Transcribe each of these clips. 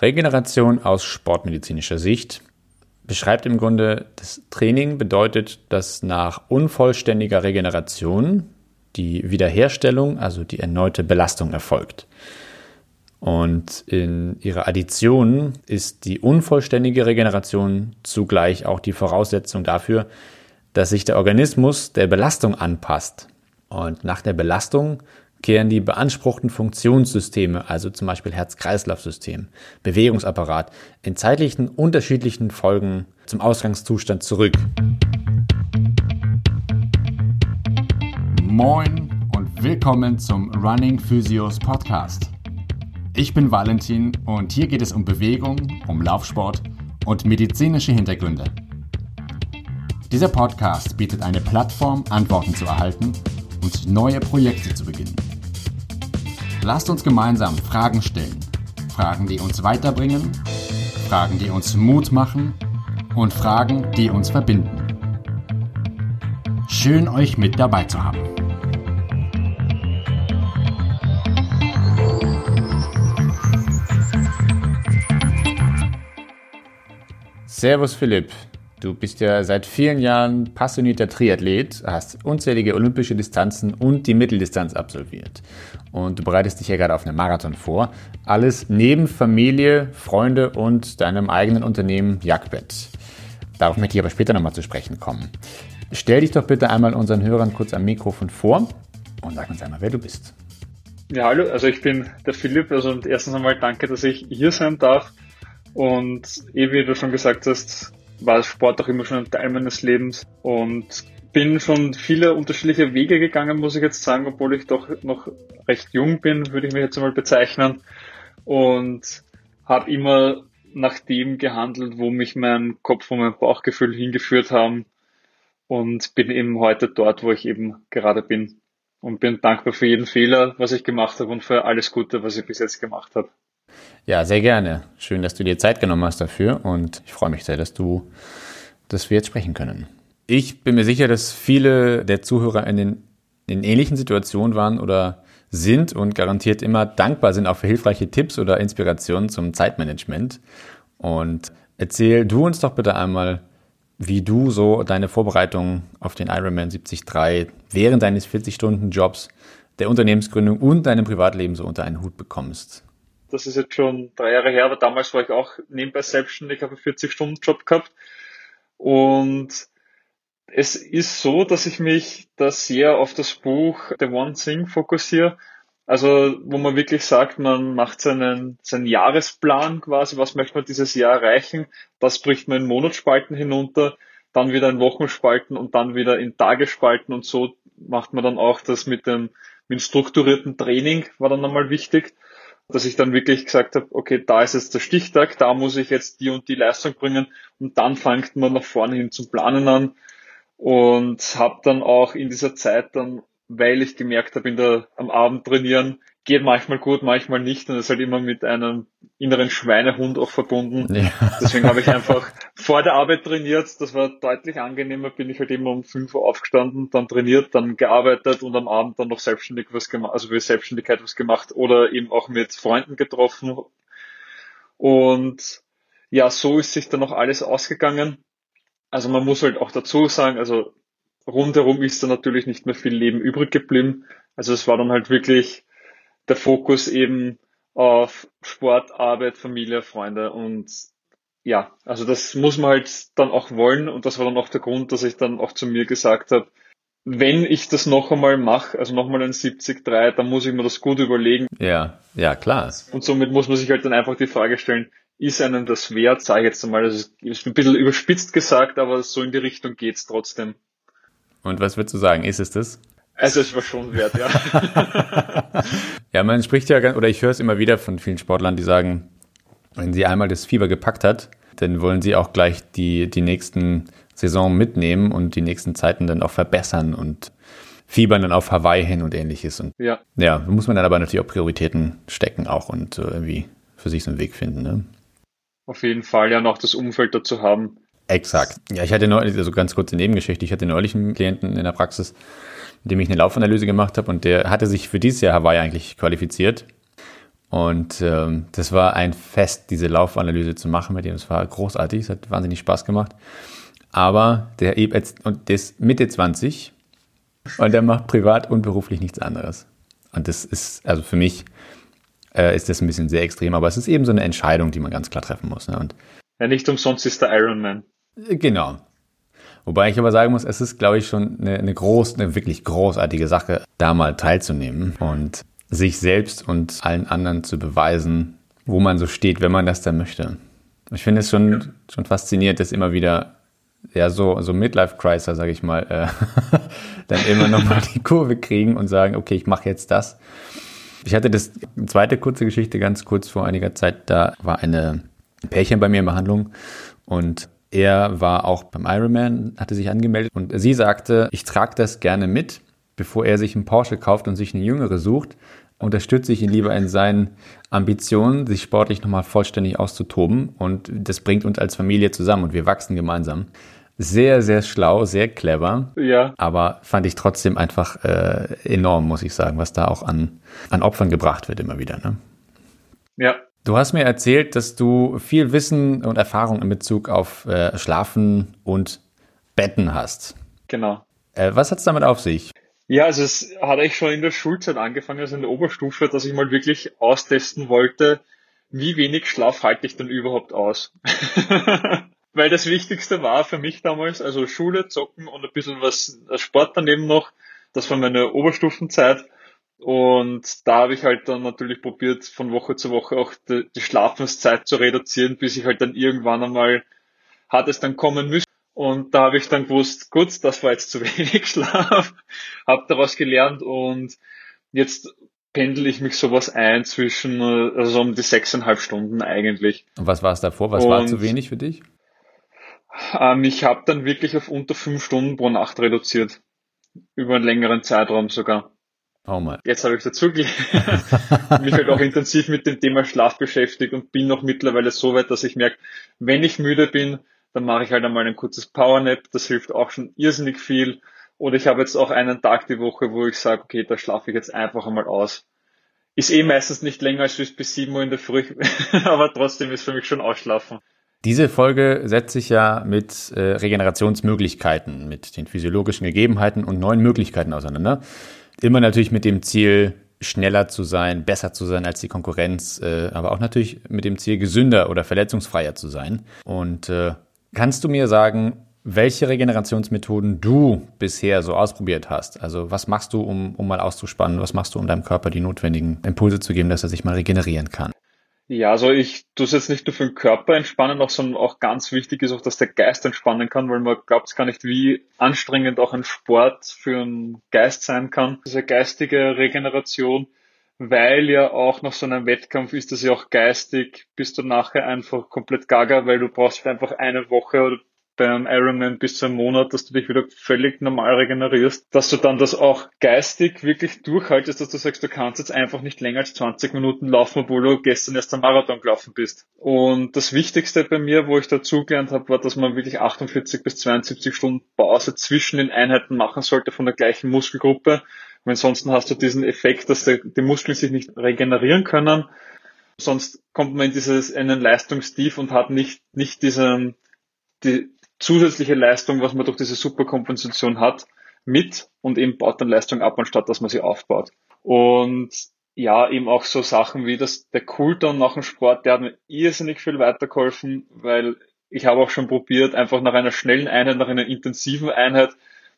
Regeneration aus sportmedizinischer Sicht beschreibt im Grunde, das Training bedeutet, dass nach unvollständiger Regeneration die Wiederherstellung, also die erneute Belastung erfolgt. Und in ihrer Addition ist die unvollständige Regeneration zugleich auch die Voraussetzung dafür, dass sich der Organismus der Belastung anpasst. Und nach der Belastung kehren die beanspruchten Funktionssysteme, also zum Beispiel Herz-Kreislauf-System, Bewegungsapparat, in zeitlichen unterschiedlichen Folgen zum Ausgangszustand zurück. Moin und willkommen zum Running Physios Podcast. Ich bin Valentin und hier geht es um Bewegung, um Laufsport und medizinische Hintergründe. Dieser Podcast bietet eine Plattform, Antworten zu erhalten und neue Projekte zu beginnen. Lasst uns gemeinsam Fragen stellen. Fragen, die uns weiterbringen, Fragen, die uns Mut machen und Fragen, die uns verbinden. Schön euch mit dabei zu haben. Servus Philipp. Du bist ja seit vielen Jahren passionierter Triathlet, hast unzählige olympische Distanzen und die Mitteldistanz absolviert. Und du bereitest dich ja gerade auf einen Marathon vor. Alles neben Familie, Freunde und deinem eigenen Unternehmen Jagdbett. Darauf möchte ich aber später nochmal zu sprechen kommen. Stell dich doch bitte einmal unseren Hörern kurz am Mikrofon vor und sag uns einmal, wer du bist. Ja, hallo, also ich bin der Philipp. Also und erstens einmal danke, dass ich hier sein darf. Und eh, wie du schon gesagt hast, war Sport auch immer schon ein Teil meines Lebens und bin schon viele unterschiedliche Wege gegangen, muss ich jetzt sagen, obwohl ich doch noch recht jung bin, würde ich mich jetzt einmal bezeichnen. Und habe immer nach dem gehandelt, wo mich mein Kopf und mein Bauchgefühl hingeführt haben. Und bin eben heute dort, wo ich eben gerade bin. Und bin dankbar für jeden Fehler, was ich gemacht habe und für alles Gute, was ich bis jetzt gemacht habe. Ja, sehr gerne. Schön, dass du dir Zeit genommen hast dafür und ich freue mich sehr, dass du, dass wir jetzt sprechen können. Ich bin mir sicher, dass viele der Zuhörer in den in ähnlichen Situationen waren oder sind und garantiert immer dankbar sind auch für hilfreiche Tipps oder Inspirationen zum Zeitmanagement. Und erzähl du uns doch bitte einmal, wie du so deine Vorbereitung auf den Ironman 73 während deines 40-Stunden-Jobs, der Unternehmensgründung und deinem Privatleben so unter einen Hut bekommst. Das ist jetzt schon drei Jahre her, aber damals war ich auch nebenbei selbstständig, habe einen 40-Stunden-Job gehabt. Und es ist so, dass ich mich da sehr auf das Buch The One Thing fokussiere. Also, wo man wirklich sagt, man macht seinen, seinen Jahresplan quasi, was möchte man dieses Jahr erreichen. Das bricht man in Monatsspalten hinunter, dann wieder in Wochenspalten und dann wieder in Tagesspalten und so macht man dann auch das mit dem, mit dem strukturierten Training, war dann nochmal wichtig dass ich dann wirklich gesagt habe, okay, da ist jetzt der Stichtag, da muss ich jetzt die und die Leistung bringen. Und dann fängt man nach vorne hin zum Planen an. Und habe dann auch in dieser Zeit dann, weil ich gemerkt habe, in der am Abend trainieren geht manchmal gut, manchmal nicht und ist halt immer mit einem inneren Schweinehund auch verbunden. Ja. Deswegen habe ich einfach vor der Arbeit trainiert, das war deutlich angenehmer, bin ich halt immer um 5 Uhr aufgestanden, dann trainiert, dann gearbeitet und am Abend dann noch selbstständig was gemacht, also für Selbstständigkeit was gemacht oder eben auch mit Freunden getroffen und ja, so ist sich dann noch alles ausgegangen. Also man muss halt auch dazu sagen, also rundherum ist da natürlich nicht mehr viel Leben übrig geblieben. Also es war dann halt wirklich der Fokus eben auf Sport, Arbeit, Familie, Freunde und ja, also das muss man halt dann auch wollen und das war dann auch der Grund, dass ich dann auch zu mir gesagt habe, wenn ich das noch einmal mache, also nochmal ein 70-3, dann muss ich mir das gut überlegen. Ja, ja, klar. Und somit muss man sich halt dann einfach die Frage stellen, ist einem das wert, sage ich jetzt einmal, das ist ein bisschen überspitzt gesagt, aber so in die Richtung geht's trotzdem. Und was würdest du sagen, ist es das? Also es war schon wert, ja. ja, man spricht ja, oder ich höre es immer wieder von vielen Sportlern, die sagen, wenn sie einmal das Fieber gepackt hat, dann wollen sie auch gleich die, die nächsten Saison mitnehmen und die nächsten Zeiten dann auch verbessern und fiebern dann auf Hawaii hin und ähnliches. Und ja, ja muss man dann aber natürlich auch Prioritäten stecken auch und irgendwie für sich so einen Weg finden. Ne? Auf jeden Fall ja noch das Umfeld dazu haben. Exakt. Ja, ich hatte neulich, also ganz kurze Nebengeschichte, ich hatte neulich einen Klienten in der Praxis, mit dem ich eine Laufanalyse gemacht habe und der hatte sich für dieses Jahr Hawaii eigentlich qualifiziert. Und ähm, das war ein Fest, diese Laufanalyse zu machen mit ihm. Es war großartig, es hat wahnsinnig Spaß gemacht. Aber der jetzt und der ist Mitte 20 und der macht privat und beruflich nichts anderes. Und das ist, also für mich äh, ist das ein bisschen sehr extrem, aber es ist eben so eine Entscheidung, die man ganz klar treffen muss. Ne? Und ja, nicht umsonst ist der Ironman. Genau. Wobei ich aber sagen muss, es ist, glaube ich, schon eine, eine groß, eine wirklich großartige Sache, da mal teilzunehmen und sich selbst und allen anderen zu beweisen, wo man so steht, wenn man das dann möchte. Ich finde es schon, ja. schon faszinierend, dass immer wieder, ja, so, so Midlife-Criser, sage ich mal, äh, dann immer nochmal die Kurve kriegen und sagen, okay, ich mache jetzt das. Ich hatte das, zweite kurze Geschichte ganz kurz vor einiger Zeit, da war eine Pärchen bei mir in Behandlung und er war auch beim Ironman, hatte sich angemeldet und sie sagte, ich trage das gerne mit, bevor er sich einen Porsche kauft und sich eine jüngere sucht, unterstütze ich ihn lieber in seinen Ambitionen, sich sportlich nochmal vollständig auszutoben und das bringt uns als Familie zusammen und wir wachsen gemeinsam. Sehr, sehr schlau, sehr clever. Ja. Aber fand ich trotzdem einfach äh, enorm, muss ich sagen, was da auch an, an Opfern gebracht wird immer wieder. Ne? Ja, Du hast mir erzählt, dass du viel Wissen und Erfahrung in Bezug auf äh, Schlafen und Betten hast. Genau. Äh, was hat es damit auf sich? Ja, also es hat eigentlich schon in der Schulzeit angefangen, also in der Oberstufe, dass ich mal wirklich austesten wollte, wie wenig Schlaf halte ich denn überhaupt aus. Weil das Wichtigste war für mich damals, also Schule, Zocken und ein bisschen was Sport daneben noch. Das war meine Oberstufenzeit. Und da habe ich halt dann natürlich probiert, von Woche zu Woche auch die, die Schlafenszeit zu reduzieren, bis ich halt dann irgendwann einmal hat es dann kommen müssen. Und da habe ich dann gewusst, gut, das war jetzt zu wenig Schlaf, habe daraus gelernt und jetzt pendel ich mich sowas ein zwischen, also um die sechseinhalb Stunden eigentlich. Und was war es davor? Was und, war zu wenig für dich? Ähm, ich habe dann wirklich auf unter fünf Stunden pro Nacht reduziert. Über einen längeren Zeitraum sogar. Oh mal. Jetzt habe ich dazu mich halt auch intensiv mit dem Thema Schlaf beschäftigt und bin noch mittlerweile so weit, dass ich merke, wenn ich müde bin, dann mache ich halt einmal ein kurzes Powernap. Das hilft auch schon irrsinnig viel. Oder ich habe jetzt auch einen Tag die Woche, wo ich sage, okay, da schlafe ich jetzt einfach einmal aus. Ist eh meistens nicht länger als bis 7 Uhr in der Früh, aber trotzdem ist für mich schon Ausschlafen. Diese Folge setzt sich ja mit äh, Regenerationsmöglichkeiten, mit den physiologischen Gegebenheiten und neuen Möglichkeiten auseinander. Immer natürlich mit dem Ziel, schneller zu sein, besser zu sein als die Konkurrenz, äh, aber auch natürlich mit dem Ziel, gesünder oder verletzungsfreier zu sein. Und äh, kannst du mir sagen, welche Regenerationsmethoden du bisher so ausprobiert hast? Also was machst du, um, um mal auszuspannen? Was machst du, um deinem Körper die notwendigen Impulse zu geben, dass er sich mal regenerieren kann? Ja, also ich tue es jetzt nicht nur für den Körper entspannen, auch, sondern auch ganz wichtig ist auch, dass der Geist entspannen kann, weil man glaubt es gar nicht, wie anstrengend auch ein Sport für einen Geist sein kann. Diese geistige Regeneration, weil ja auch nach so einem Wettkampf ist das ja auch geistig, bist du nachher einfach komplett gaga, weil du brauchst einfach eine Woche oder beim Ironman bis zu einem Monat, dass du dich wieder völlig normal regenerierst, dass du dann das auch geistig wirklich durchhaltest, dass du sagst, du kannst jetzt einfach nicht länger als 20 Minuten laufen, obwohl du gestern erst am Marathon gelaufen bist. Und das Wichtigste bei mir, wo ich dazugelernt habe, war, dass man wirklich 48 bis 72 Stunden Pause zwischen den Einheiten machen sollte von der gleichen Muskelgruppe. Weil ansonsten hast du diesen Effekt, dass die Muskeln sich nicht regenerieren können. Sonst kommt man in dieses einen Leistungstief und hat nicht, nicht diesen, die, zusätzliche Leistung, was man durch diese Superkompensation hat, mit und eben baut dann Leistung ab, anstatt dass man sie aufbaut. Und ja, eben auch so Sachen wie das, der Cooldown nach dem Sport, der hat mir irrsinnig viel weitergeholfen, weil ich habe auch schon probiert, einfach nach einer schnellen Einheit, nach einer intensiven Einheit,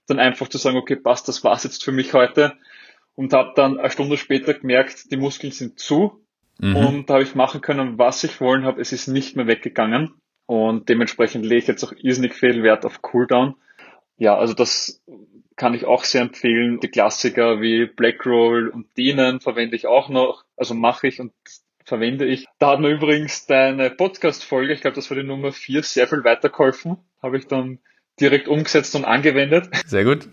dann einfach zu sagen, okay, passt, das war's jetzt für mich heute. Und habe dann eine Stunde später gemerkt, die Muskeln sind zu. Mhm. Und da habe ich machen können, was ich wollen habe. Es ist nicht mehr weggegangen. Und dementsprechend lege ich jetzt auch irrsinnig viel Wert auf Cooldown. Ja, also das kann ich auch sehr empfehlen. Die Klassiker wie Blackroll und Dehnen verwende ich auch noch, also mache ich und verwende ich. Da hat mir übrigens deine Podcast-Folge, ich glaube, das war die Nummer vier, sehr viel weitergeholfen. Habe ich dann direkt umgesetzt und angewendet. Sehr gut.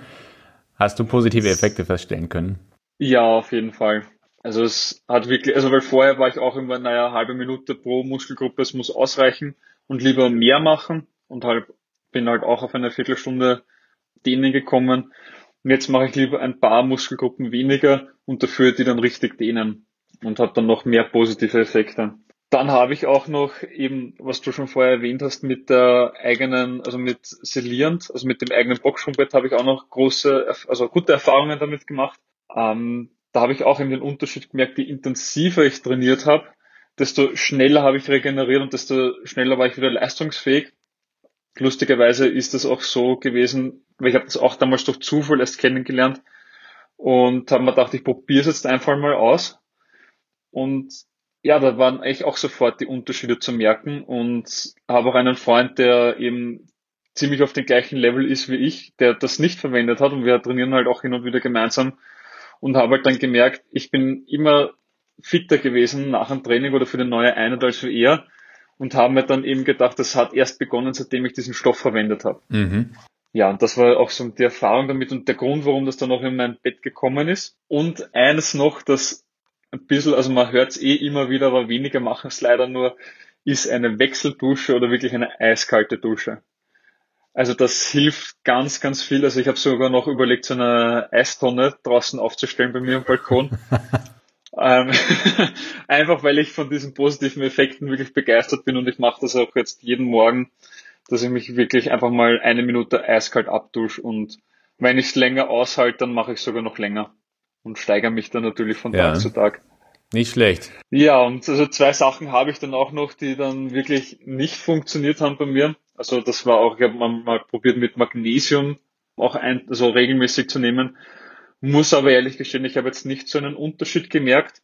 Hast du positive Effekte feststellen können? Ja, auf jeden Fall. Also es hat wirklich, also weil vorher war ich auch immer, naja, halbe Minute pro Muskelgruppe, es muss ausreichen und lieber mehr machen und halt bin halt auch auf eine Viertelstunde dehnen gekommen. Und jetzt mache ich lieber ein paar Muskelgruppen weniger und dafür die dann richtig dehnen. und habe dann noch mehr positive Effekte. Dann habe ich auch noch eben, was du schon vorher erwähnt hast, mit der eigenen, also mit Selierend, also mit dem eigenen Boxsprungbett habe ich auch noch große, also gute Erfahrungen damit gemacht. Ähm, da habe ich auch eben den Unterschied gemerkt, je intensiver ich trainiert habe, desto schneller habe ich regeneriert und desto schneller war ich wieder leistungsfähig. Lustigerweise ist das auch so gewesen, weil ich habe das auch damals durch Zufall erst kennengelernt und habe mir gedacht, ich probiere es jetzt einfach mal aus. Und ja, da waren eigentlich auch sofort die Unterschiede zu merken und habe auch einen Freund, der eben ziemlich auf dem gleichen Level ist wie ich, der das nicht verwendet hat und wir trainieren halt auch hin und wieder gemeinsam und habe halt dann gemerkt, ich bin immer fitter gewesen nach dem Training oder für eine neue Einheit als wie er und haben mir dann eben gedacht, das hat erst begonnen, seitdem ich diesen Stoff verwendet habe. Mhm. Ja, und das war auch so die Erfahrung damit und der Grund, warum das dann auch in mein Bett gekommen ist. Und eines noch, das ein bisschen, also man hört es eh immer wieder, aber weniger machen es leider nur, ist eine Wechseldusche oder wirklich eine eiskalte Dusche. Also das hilft ganz, ganz viel. Also ich habe sogar noch überlegt, so eine Eistonne draußen aufzustellen bei mir am Balkon. ähm, einfach weil ich von diesen positiven Effekten wirklich begeistert bin und ich mache das auch jetzt jeden Morgen, dass ich mich wirklich einfach mal eine Minute eiskalt abdusche und wenn ich es länger aushalte, dann mache ich sogar noch länger und steigere mich dann natürlich von ja. Tag zu Tag. Nicht schlecht. Ja, und also zwei Sachen habe ich dann auch noch, die dann wirklich nicht funktioniert haben bei mir. Also das war auch, ich habe mal probiert mit Magnesium auch ein, also regelmäßig zu nehmen. Muss aber ehrlich gestehen, ich habe jetzt nicht so einen Unterschied gemerkt.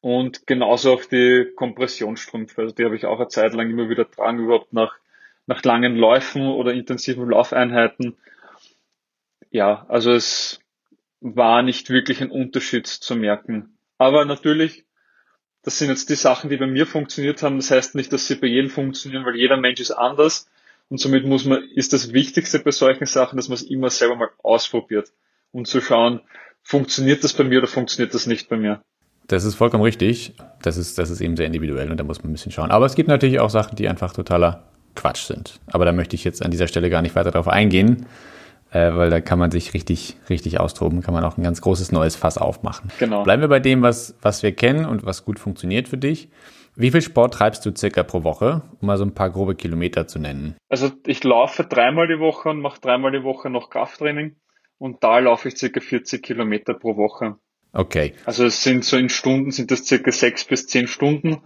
Und genauso auch die Kompressionsstrümpfe. Also die habe ich auch eine Zeit lang immer wieder tragen, überhaupt nach, nach langen Läufen oder intensiven Laufeinheiten. Ja, also es war nicht wirklich ein Unterschied zu merken. Aber natürlich, das sind jetzt die Sachen, die bei mir funktioniert haben. Das heißt nicht, dass sie bei jedem funktionieren, weil jeder Mensch ist anders. Und somit muss man, ist das Wichtigste bei solchen Sachen, dass man es immer selber mal ausprobiert, um zu schauen, funktioniert das bei mir oder funktioniert das nicht bei mir. Das ist vollkommen richtig. Das ist, das ist eben sehr individuell und da muss man ein bisschen schauen. Aber es gibt natürlich auch Sachen, die einfach totaler Quatsch sind. Aber da möchte ich jetzt an dieser Stelle gar nicht weiter darauf eingehen äh, weil da kann man sich richtig, richtig austoben, kann man auch ein ganz großes neues Fass aufmachen. Genau. Bleiben wir bei dem, was, was wir kennen und was gut funktioniert für dich. Wie viel Sport treibst du circa pro Woche, um mal so ein paar grobe Kilometer zu nennen? Also ich laufe dreimal die Woche und mache dreimal die Woche noch Krafttraining und da laufe ich circa 40 Kilometer pro Woche. Okay. Also es sind so in Stunden sind das circa sechs bis zehn Stunden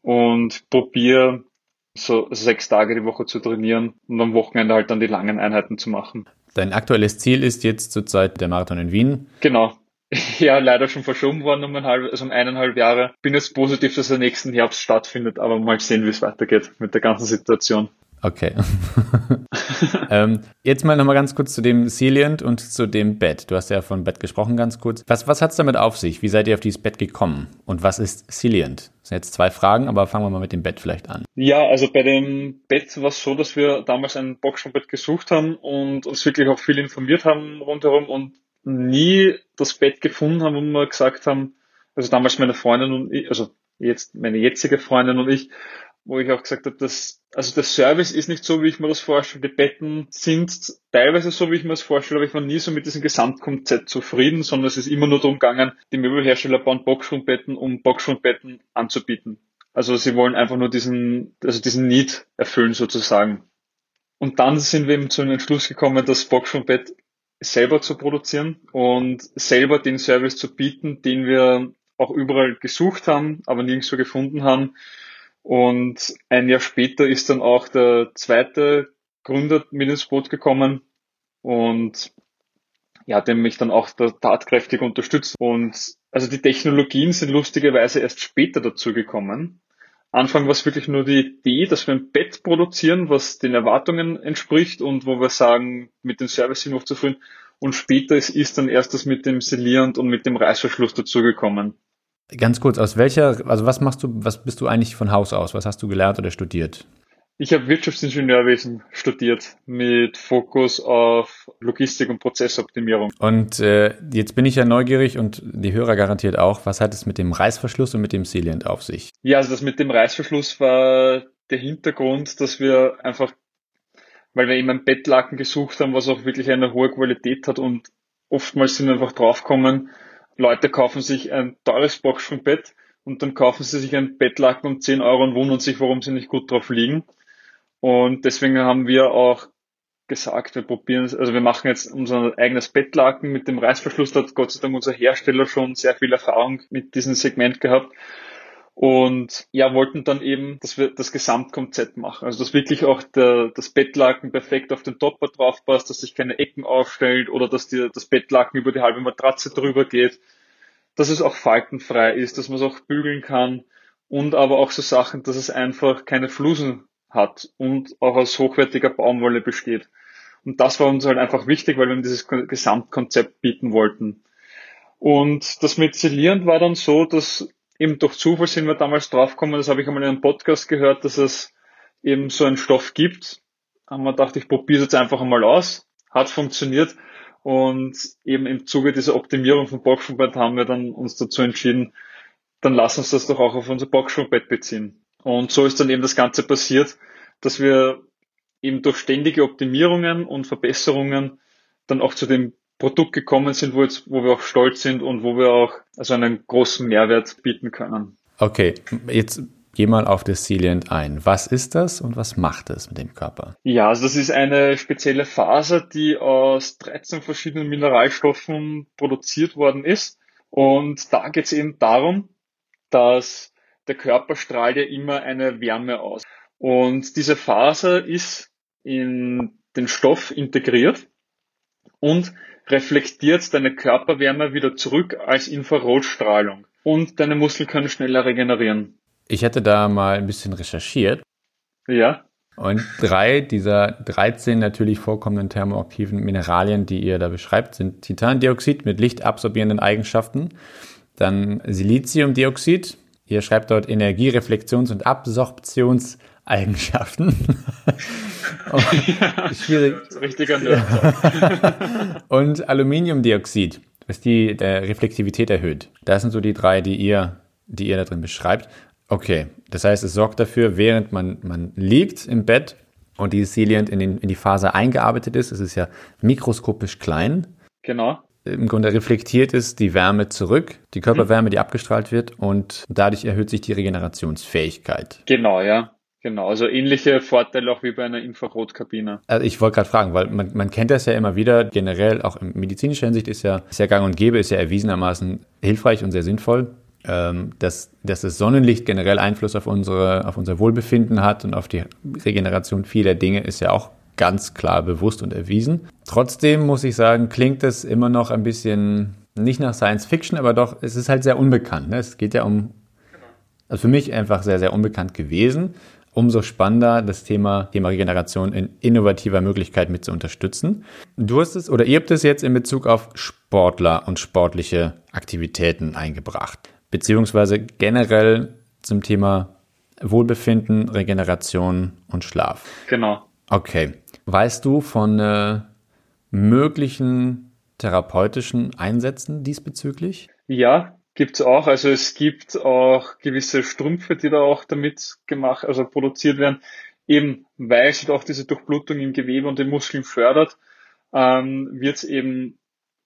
und probiere so sechs Tage die Woche zu trainieren und am Wochenende halt dann die langen Einheiten zu machen. Dein aktuelles Ziel ist jetzt zurzeit der Marathon in Wien. Genau. Ja, leider schon verschoben worden um, ein halb, also um eineinhalb Jahre. Bin jetzt positiv, dass er nächsten Herbst stattfindet, aber mal sehen, wie es weitergeht mit der ganzen Situation. Okay. ähm, jetzt mal nochmal ganz kurz zu dem Salient und zu dem Bett. Du hast ja von Bett gesprochen ganz kurz. Was, was hat es damit auf sich? Wie seid ihr auf dieses Bett gekommen? Und was ist Salient? Das sind jetzt zwei Fragen, aber fangen wir mal mit dem Bett vielleicht an. Ja, also bei dem Bett war es so, dass wir damals ein Boxspringbett gesucht haben und uns wirklich auch viel informiert haben rundherum und nie das Bett gefunden haben, wo wir gesagt haben, also damals meine Freundin und ich, also jetzt meine jetzige Freundin und ich, wo ich auch gesagt habe, dass, also der Service ist nicht so, wie ich mir das vorstelle. Die Betten sind teilweise so, wie ich mir das vorstelle, aber ich war nie so mit diesem Gesamtkonzept zufrieden, sondern es ist immer nur darum gegangen, die Möbelhersteller bauen Boxschwungbetten, um Boxschwungbetten anzubieten. Also sie wollen einfach nur diesen, also diesen Need erfüllen sozusagen. Und dann sind wir eben zu einem Entschluss gekommen, das Boxschwungbett selber zu produzieren und selber den Service zu bieten, den wir auch überall gesucht haben, aber nirgendwo gefunden haben und ein Jahr später ist dann auch der zweite Gründer mit ins Boot gekommen und ja, dem mich dann auch da tatkräftig unterstützt. Und also die Technologien sind lustigerweise erst später dazu gekommen. Anfang war es wirklich nur die Idee, dass wir ein Bett produzieren, was den Erwartungen entspricht und wo wir sagen, mit dem Service sind wir zufrieden. Und später ist, ist dann erst das mit dem Selierend und mit dem Reißverschluss dazugekommen. Ganz kurz, aus welcher, also was machst du, was bist du eigentlich von Haus aus? Was hast du gelernt oder studiert? Ich habe Wirtschaftsingenieurwesen studiert mit Fokus auf Logistik und Prozessoptimierung. Und äh, jetzt bin ich ja neugierig und die Hörer garantiert auch. Was hat es mit dem Reißverschluss und mit dem Sealant auf sich? Ja, also das mit dem Reißverschluss war der Hintergrund, dass wir einfach, weil wir eben ein Bettlaken gesucht haben, was auch wirklich eine hohe Qualität hat und oftmals sind wir einfach draufgekommen, Leute kaufen sich ein teures Boxspringbett und dann kaufen sie sich ein Bettlaken um 10 Euro und wundern sich, warum sie nicht gut drauf liegen. Und deswegen haben wir auch gesagt, wir probieren es, also wir machen jetzt unser eigenes Bettlaken mit dem Reißverschluss. Da hat Gott sei Dank unser Hersteller schon sehr viel Erfahrung mit diesem Segment gehabt. Und ja, wollten dann eben, dass wir das Gesamtkonzept machen. Also dass wirklich auch der, das Bettlaken perfekt auf den Topper drauf passt, dass sich keine Ecken aufstellt oder dass dir das Bettlaken über die halbe Matratze drüber geht, dass es auch faltenfrei ist, dass man es auch bügeln kann und aber auch so Sachen, dass es einfach keine Flusen hat und auch aus hochwertiger Baumwolle besteht. Und das war uns halt einfach wichtig, weil wir dieses Gesamtkonzept bieten wollten. Und das mit Zellierend war dann so, dass eben durch Zufall sind wir damals draufgekommen, das habe ich einmal in einem Podcast gehört, dass es eben so einen Stoff gibt. Haben wir gedacht, ich probiere es jetzt einfach einmal aus. Hat funktioniert. Und eben im Zuge dieser Optimierung von Boxschuhbett haben wir dann uns dazu entschieden, dann lass uns das doch auch auf unser Boxschuhbett beziehen. Und so ist dann eben das Ganze passiert, dass wir eben durch ständige Optimierungen und Verbesserungen dann auch zu dem Produkt gekommen sind, wo, jetzt, wo wir auch stolz sind und wo wir auch also einen großen Mehrwert bieten können. Okay, jetzt geh mal auf das Silient ein. Was ist das und was macht es mit dem Körper? Ja, also das ist eine spezielle Faser, die aus 13 verschiedenen Mineralstoffen produziert worden ist. Und da geht es eben darum, dass der Körper strahlt ja immer eine Wärme aus. Und diese Faser ist in den Stoff integriert und reflektiert deine Körperwärme wieder zurück als Infrarotstrahlung und deine Muskeln können schneller regenerieren. Ich hätte da mal ein bisschen recherchiert. Ja. Und drei dieser 13 natürlich vorkommenden thermoaktiven Mineralien, die ihr da beschreibt, sind Titandioxid mit lichtabsorbierenden Eigenschaften, dann Siliziumdioxid, ihr schreibt dort Energiereflexions- und Absorptions- Eigenschaften. ja, schwierig. Richtiger Nerd. und Aluminiumdioxid, was die der Reflektivität erhöht. Das sind so die drei, die ihr, die ihr da drin beschreibt. Okay, das heißt, es sorgt dafür, während man, man liegt im Bett und dieses Silient in, den, in die Faser eingearbeitet ist, es ist ja mikroskopisch klein. Genau im Grunde reflektiert ist die Wärme zurück, die Körperwärme, die abgestrahlt wird und dadurch erhöht sich die Regenerationsfähigkeit. Genau, ja. Genau, also ähnliche Vorteile auch wie bei einer Infrarotkabine. Also ich wollte gerade fragen, weil man, man kennt das ja immer wieder, generell auch in medizinischer Hinsicht ist ja, ja gang und gäbe, ist ja erwiesenermaßen hilfreich und sehr sinnvoll, ähm, dass, dass das Sonnenlicht generell Einfluss auf, unsere, auf unser Wohlbefinden hat und auf die Regeneration vieler Dinge ist ja auch ganz klar bewusst und erwiesen. Trotzdem muss ich sagen, klingt das immer noch ein bisschen nicht nach Science Fiction, aber doch, es ist halt sehr unbekannt. Ne? Es geht ja um, also für mich einfach sehr, sehr unbekannt gewesen umso spannender, das Thema, Thema Regeneration in innovativer Möglichkeit mit zu unterstützen. Du hast es oder ihr habt es jetzt in Bezug auf Sportler und sportliche Aktivitäten eingebracht, beziehungsweise generell zum Thema Wohlbefinden, Regeneration und Schlaf. Genau. Okay. Weißt du von äh, möglichen therapeutischen Einsätzen diesbezüglich? Ja, Gibt's auch. Also es gibt auch gewisse Strümpfe, die da auch damit gemacht, also produziert werden, eben weil es auch diese Durchblutung im Gewebe und den Muskeln fördert, ähm, wird es eben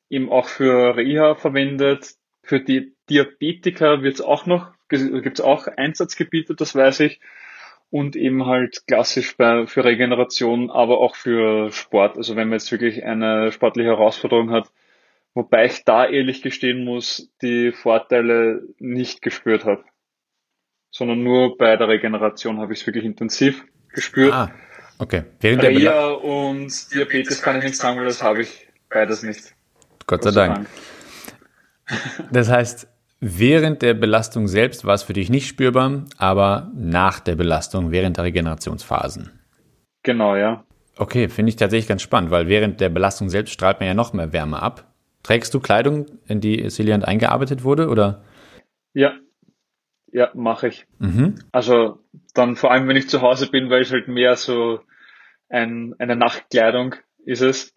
eben auch für Reha verwendet. Für die Diabetiker wird es auch noch, gibt es auch Einsatzgebiete, das weiß ich. Und eben halt klassisch bei, für Regeneration, aber auch für Sport. Also wenn man jetzt wirklich eine sportliche Herausforderung hat, Wobei ich da ehrlich gestehen muss, die Vorteile nicht gespürt habe. Sondern nur bei der Regeneration habe ich es wirklich intensiv gespürt. Ah, okay. Während Reha und Diabetes kann ich nicht sagen, weil das habe ich beides nicht. Gott sei Dank. Das heißt, während der Belastung selbst war es für dich nicht spürbar, aber nach der Belastung, während der Regenerationsphasen. Genau, ja. Okay, finde ich tatsächlich ganz spannend, weil während der Belastung selbst strahlt man ja noch mehr Wärme ab. Trägst du Kleidung, in die Silient eingearbeitet wurde, oder? Ja, ja, mache ich. Mhm. Also dann vor allem, wenn ich zu Hause bin, weil es halt mehr so ein, eine Nachtkleidung ist es.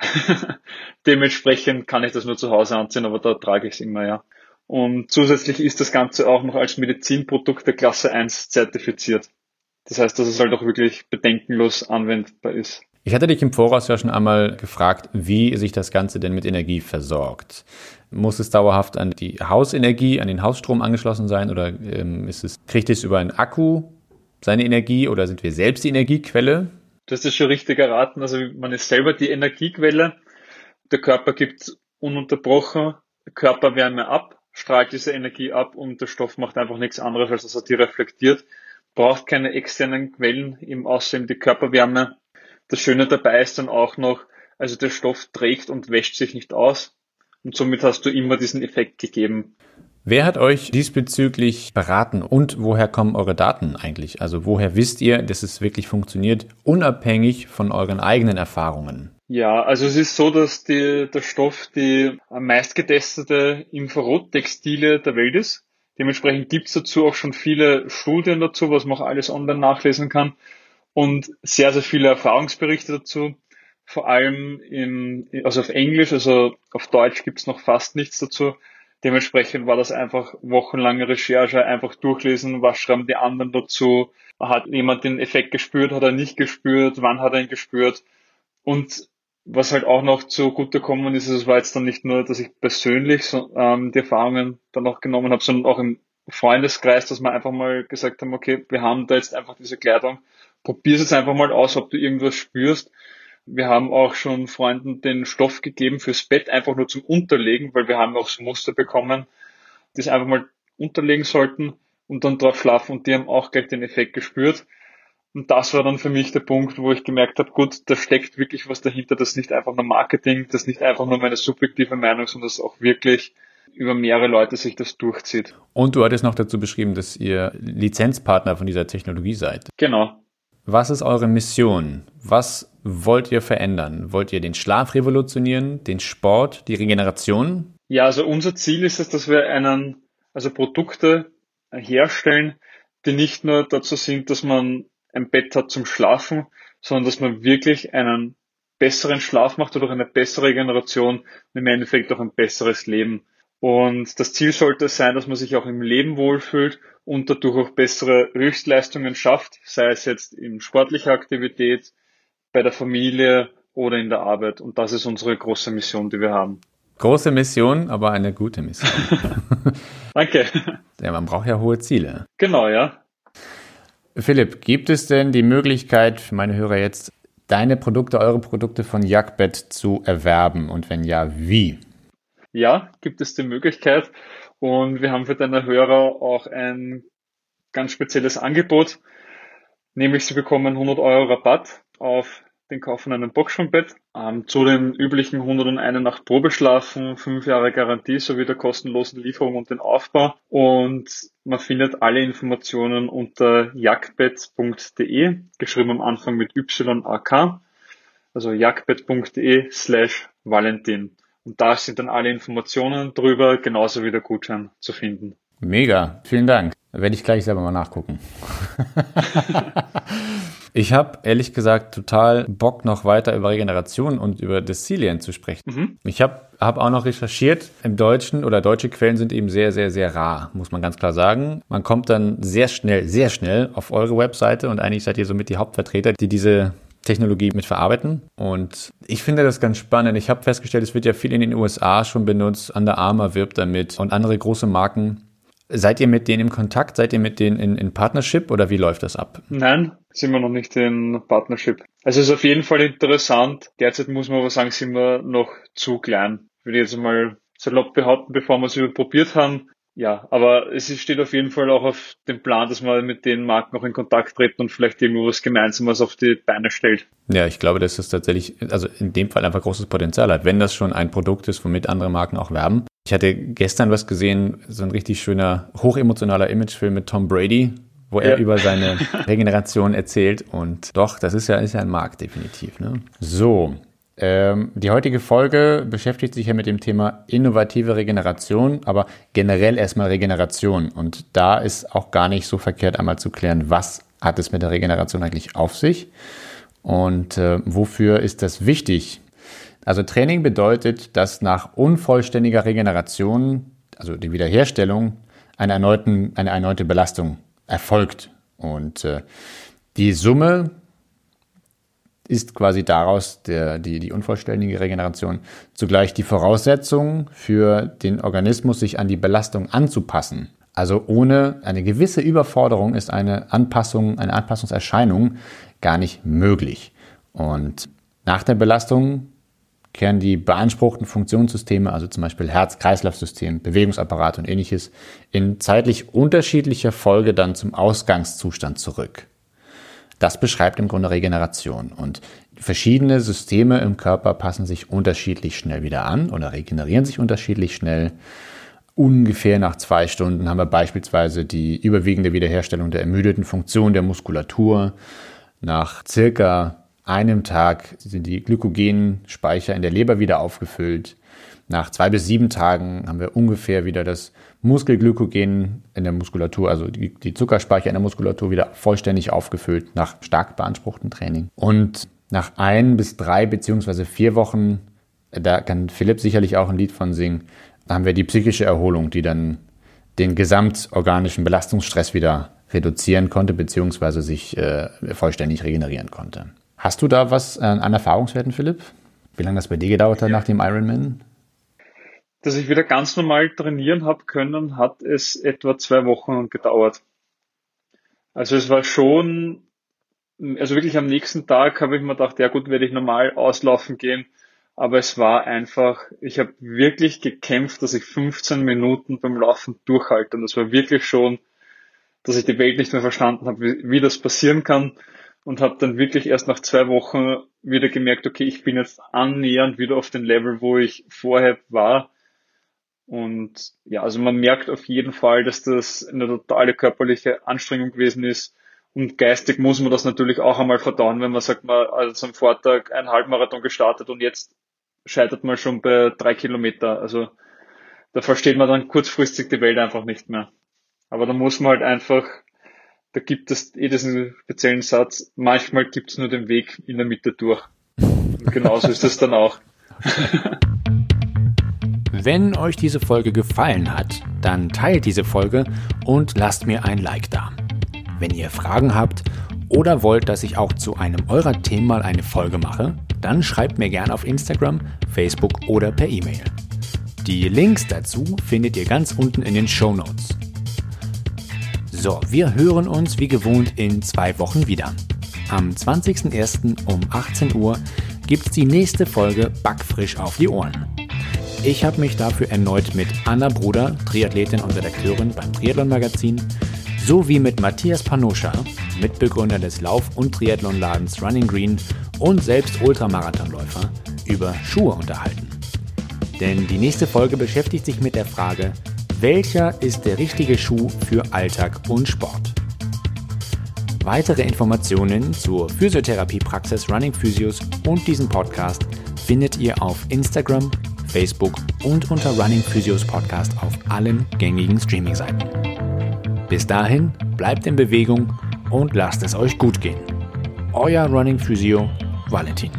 Dementsprechend kann ich das nur zu Hause anziehen, aber da trage ich es immer, ja. Und zusätzlich ist das Ganze auch noch als Medizinprodukt der Klasse 1 zertifiziert. Das heißt, dass es halt auch wirklich bedenkenlos anwendbar ist. Ich hatte dich im Voraus ja schon einmal gefragt, wie sich das Ganze denn mit Energie versorgt. Muss es dauerhaft an die Hausenergie, an den Hausstrom angeschlossen sein oder ähm, ist es, kriegt es über einen Akku seine Energie oder sind wir selbst die Energiequelle? Hast es schon richtig erraten. Also man ist selber die Energiequelle. Der Körper gibt ununterbrochen Körperwärme ab, strahlt diese Energie ab und der Stoff macht einfach nichts anderes, als dass er die reflektiert. Braucht keine externen Quellen, im Aussehen die Körperwärme. Das Schöne dabei ist dann auch noch, also der Stoff trägt und wäscht sich nicht aus. Und somit hast du immer diesen Effekt gegeben. Wer hat euch diesbezüglich beraten und woher kommen eure Daten eigentlich? Also woher wisst ihr, dass es wirklich funktioniert, unabhängig von euren eigenen Erfahrungen? Ja, also es ist so, dass die, der Stoff die am meistgetestete Infrarottextile der Welt ist. Dementsprechend gibt es dazu auch schon viele Studien dazu, was man auch alles online nachlesen kann und sehr, sehr viele Erfahrungsberichte dazu. Vor allem in, also auf Englisch, also auf Deutsch gibt es noch fast nichts dazu. Dementsprechend war das einfach wochenlange Recherche, einfach durchlesen, was schreiben die anderen dazu, hat jemand den Effekt gespürt, hat er nicht gespürt, wann hat er ihn gespürt. Und was halt auch noch zugute kommen ist, es war jetzt dann nicht nur, dass ich persönlich so, ähm, die Erfahrungen dann auch genommen habe, sondern auch im Freundeskreis, dass wir einfach mal gesagt haben, okay, wir haben da jetzt einfach diese Kleidung, probier es jetzt einfach mal aus, ob du irgendwas spürst wir haben auch schon Freunden den Stoff gegeben fürs Bett, einfach nur zum Unterlegen, weil wir haben auch so Muster bekommen, die es einfach mal unterlegen sollten und dann drauf schlafen und die haben auch gleich den Effekt gespürt. Und das war dann für mich der Punkt, wo ich gemerkt habe, gut, da steckt wirklich was dahinter, das ist nicht einfach nur Marketing, das ist nicht einfach nur meine subjektive Meinung, sondern das auch wirklich über mehrere Leute sich das durchzieht. Und du hattest noch dazu beschrieben, dass ihr Lizenzpartner von dieser Technologie seid. Genau. Was ist eure Mission? Was wollt ihr verändern? Wollt ihr den Schlaf revolutionieren, den Sport, die Regeneration? Ja, also unser Ziel ist es, dass wir einen, also Produkte herstellen, die nicht nur dazu sind, dass man ein Bett hat zum Schlafen, sondern dass man wirklich einen besseren Schlaf macht oder eine bessere Regeneration und im Endeffekt auch ein besseres Leben. Und das Ziel sollte sein, dass man sich auch im Leben wohlfühlt und dadurch auch bessere Höchstleistungen schafft, sei es jetzt in sportlicher Aktivität, bei der Familie oder in der Arbeit. Und das ist unsere große Mission, die wir haben. Große Mission, aber eine gute Mission. Danke. Ja, man braucht ja hohe Ziele. Genau, ja. Philipp, gibt es denn die Möglichkeit für meine Hörer jetzt, deine Produkte, eure Produkte von Jagdbett zu erwerben? Und wenn ja, wie? Ja, gibt es die Möglichkeit. Und wir haben für deine Hörer auch ein ganz spezielles Angebot. Nämlich sie bekommen 100 Euro Rabatt auf den Kauf von einem Boxsprungbett, ähm, zu den üblichen 101 Nacht Probeschlafen, 5 Jahre Garantie sowie der kostenlosen Lieferung und den Aufbau. Und man findet alle Informationen unter jagdbett.de, geschrieben am Anfang mit YAK, also jagdbett.de slash Valentin. Und da sind dann alle Informationen drüber, genauso wie der Gutschein zu finden. Mega, vielen Dank. Da werde ich gleich selber mal nachgucken. Ich habe ehrlich gesagt total Bock, noch weiter über Regeneration und über Decilien zu sprechen. Mhm. Ich habe hab auch noch recherchiert, im Deutschen oder deutsche Quellen sind eben sehr, sehr, sehr rar, muss man ganz klar sagen. Man kommt dann sehr schnell, sehr schnell auf eure Webseite und eigentlich seid ihr somit die Hauptvertreter, die diese Technologie mit verarbeiten. Und ich finde das ganz spannend. Ich habe festgestellt, es wird ja viel in den USA schon benutzt. Under Armour wirbt damit und andere große Marken. Seid ihr mit denen im Kontakt? Seid ihr mit denen in, in Partnership oder wie läuft das ab? Nein, sind wir noch nicht in Partnership. Also es ist auf jeden Fall interessant. Derzeit muss man aber sagen, sind wir noch zu klein. Würde ich jetzt mal salopp behaupten, bevor wir es überprobiert haben. Ja, aber es steht auf jeden Fall auch auf dem Plan, dass man mit den Marken noch in Kontakt treten und vielleicht irgendwo was Gemeinsames auf die Beine stellt. Ja, ich glaube, dass das tatsächlich, also in dem Fall einfach großes Potenzial hat, wenn das schon ein Produkt ist, womit andere Marken auch werben. Ich hatte gestern was gesehen, so ein richtig schöner, hochemotionaler Imagefilm mit Tom Brady, wo er ja. über seine Regeneration erzählt. Und doch, das ist ja, ist ja ein Markt, definitiv. Ne? So, ähm, die heutige Folge beschäftigt sich ja mit dem Thema innovative Regeneration, aber generell erstmal Regeneration. Und da ist auch gar nicht so verkehrt, einmal zu klären, was hat es mit der Regeneration eigentlich auf sich und äh, wofür ist das wichtig? Also Training bedeutet, dass nach unvollständiger Regeneration, also die Wiederherstellung, eine, erneuten, eine erneute Belastung erfolgt. Und äh, die Summe ist quasi daraus der, die, die unvollständige Regeneration zugleich die Voraussetzung für den Organismus, sich an die Belastung anzupassen. Also ohne eine gewisse Überforderung ist eine Anpassung, eine Anpassungserscheinung gar nicht möglich. Und nach der Belastung kehren die beanspruchten Funktionssysteme, also zum Beispiel Herz-Kreislauf-System, Bewegungsapparat und ähnliches, in zeitlich unterschiedlicher Folge dann zum Ausgangszustand zurück. Das beschreibt im Grunde Regeneration und verschiedene Systeme im Körper passen sich unterschiedlich schnell wieder an oder regenerieren sich unterschiedlich schnell. Ungefähr nach zwei Stunden haben wir beispielsweise die überwiegende Wiederherstellung der ermüdeten Funktion der Muskulatur. Nach circa einem Tag sind die Glykogenspeicher in der Leber wieder aufgefüllt. Nach zwei bis sieben Tagen haben wir ungefähr wieder das Muskelglykogen in der Muskulatur, also die, die Zuckerspeicher in der Muskulatur wieder vollständig aufgefüllt nach stark beanspruchtem Training. Und nach ein bis drei beziehungsweise vier Wochen, da kann Philipp sicherlich auch ein Lied von singen, da haben wir die psychische Erholung, die dann den gesamtorganischen Belastungsstress wieder reduzieren konnte, beziehungsweise sich äh, vollständig regenerieren konnte. Hast du da was an Erfahrungswerten, Philipp? Wie lange das bei dir gedauert hat ja. nach dem Ironman? Dass ich wieder ganz normal trainieren habe können, hat es etwa zwei Wochen gedauert. Also es war schon, also wirklich am nächsten Tag habe ich mir gedacht, ja gut, werde ich normal auslaufen gehen. Aber es war einfach, ich habe wirklich gekämpft, dass ich 15 Minuten beim Laufen durchhalte. Und das war wirklich schon, dass ich die Welt nicht mehr verstanden habe, wie, wie das passieren kann und habe dann wirklich erst nach zwei Wochen wieder gemerkt, okay, ich bin jetzt annähernd wieder auf dem Level, wo ich vorher war. Und ja, also man merkt auf jeden Fall, dass das eine totale körperliche Anstrengung gewesen ist. Und geistig muss man das natürlich auch einmal verdauen, wenn man sagt, man also am Vortag einen Halbmarathon gestartet und jetzt scheitert man schon bei drei Kilometer. Also da versteht man dann kurzfristig die Welt einfach nicht mehr. Aber da muss man halt einfach da gibt es eh diesen speziellen Satz, manchmal gibt es nur den Weg in der Mitte durch. Und genauso ist es dann auch. Wenn euch diese Folge gefallen hat, dann teilt diese Folge und lasst mir ein Like da. Wenn ihr Fragen habt oder wollt, dass ich auch zu einem eurer Themen mal eine Folge mache, dann schreibt mir gerne auf Instagram, Facebook oder per E-Mail. Die Links dazu findet ihr ganz unten in den Show Notes. So, wir hören uns wie gewohnt in zwei Wochen wieder. Am 20.01. um 18 Uhr gibt es die nächste Folge Backfrisch auf die Ohren. Ich habe mich dafür erneut mit Anna Bruder, Triathletin und Redakteurin beim Triathlon Magazin, sowie mit Matthias Panoscha, Mitbegründer des Lauf- und Triathlonladens Running Green und selbst Ultramarathonläufer, über Schuhe unterhalten. Denn die nächste Folge beschäftigt sich mit der Frage, welcher ist der richtige Schuh für Alltag und Sport? Weitere Informationen zur Physiotherapiepraxis Running Physios und diesem Podcast findet ihr auf Instagram, Facebook und unter Running Physios Podcast auf allen gängigen Streaming-Seiten. Bis dahin, bleibt in Bewegung und lasst es euch gut gehen. Euer Running Physio Valentin.